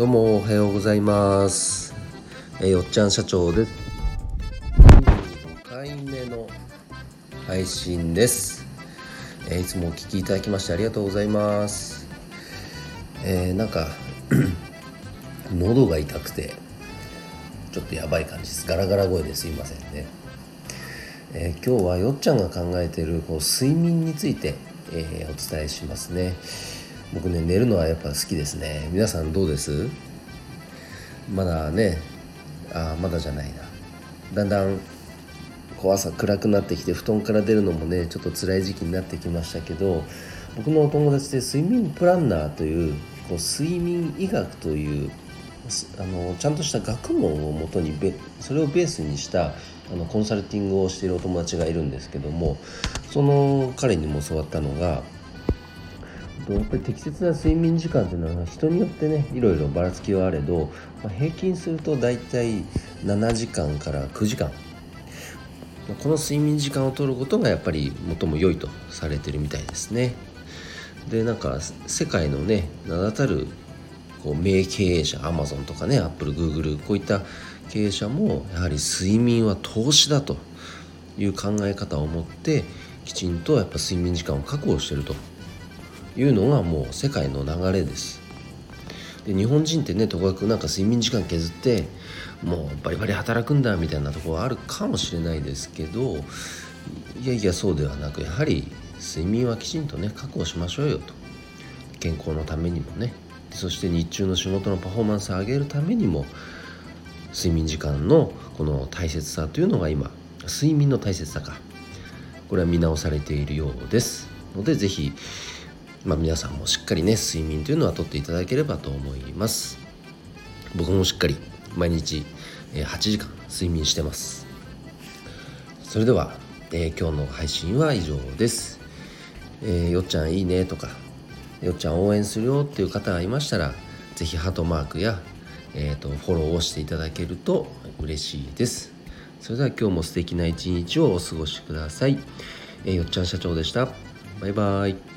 どうもおはようございます、えーよっちゃん社長です25回目の配信です、えーいつもお聞きいただきましてありがとうございます。えーなんか 喉が痛くてちょっとやばい感じです。ガラガラ声ですいませんね、えー今日はよっちゃんが考えているこう睡眠について、えーお伝えしますね。僕ね寝るのはやっぱ好きですね。皆さんどうです？まだねあまだじゃないな。だんだんこう朝暗くなってきて布団から出るのもねちょっと辛い時期になってきましたけど僕のお友達で睡眠プランナーというこう睡眠医学というあのちゃんとした学問をもとにべそれをベースにしたあのコンサルティングをしているお友達がいるんですけどもその彼にも教わったのがやっぱり適切な睡眠時間というのは人によってねいろいろばらつきはあれど、まあ平均すると大体7時間から9時間この睡眠時間を取ることがやっぱり最も良いとされてるみたいですね。でなんか世界のね名だたるこう名経営者アマゾンとかねアップルグーグルこういった経営者もやはり睡眠は投資だという考え方を持ってきちんとやっぱ睡眠時間を確保してるというのがもう世界の流れです。で日本人ってねとかくなんか睡眠時間削ってもうバリバリ働くんだみたいなとこはあるかもしれないですけどいやいやそうではなくやはり睡眠はきちんとね確保しましょうよと。健康のためにもね。そして日中の仕事のパフォーマンスを上げるためにも睡眠時間のこの大切さというのが今睡眠の大切さか。これは見直されているようです。のでぜひ、まあ、皆さんもしっかりね睡眠というのはとっていただければと思います。僕もしっかり毎日8時間睡眠してます。それでは、えー今日の配信は以上です、えーよっちゃんいいねとかよっちゃん応援するよっていう方がいましたらぜひハートマークや、えー、とフォローをしていただけると嬉しいです。それでは今日も素敵な一日をお過ごしください、えーよっちゃん社長でした。バイバイ。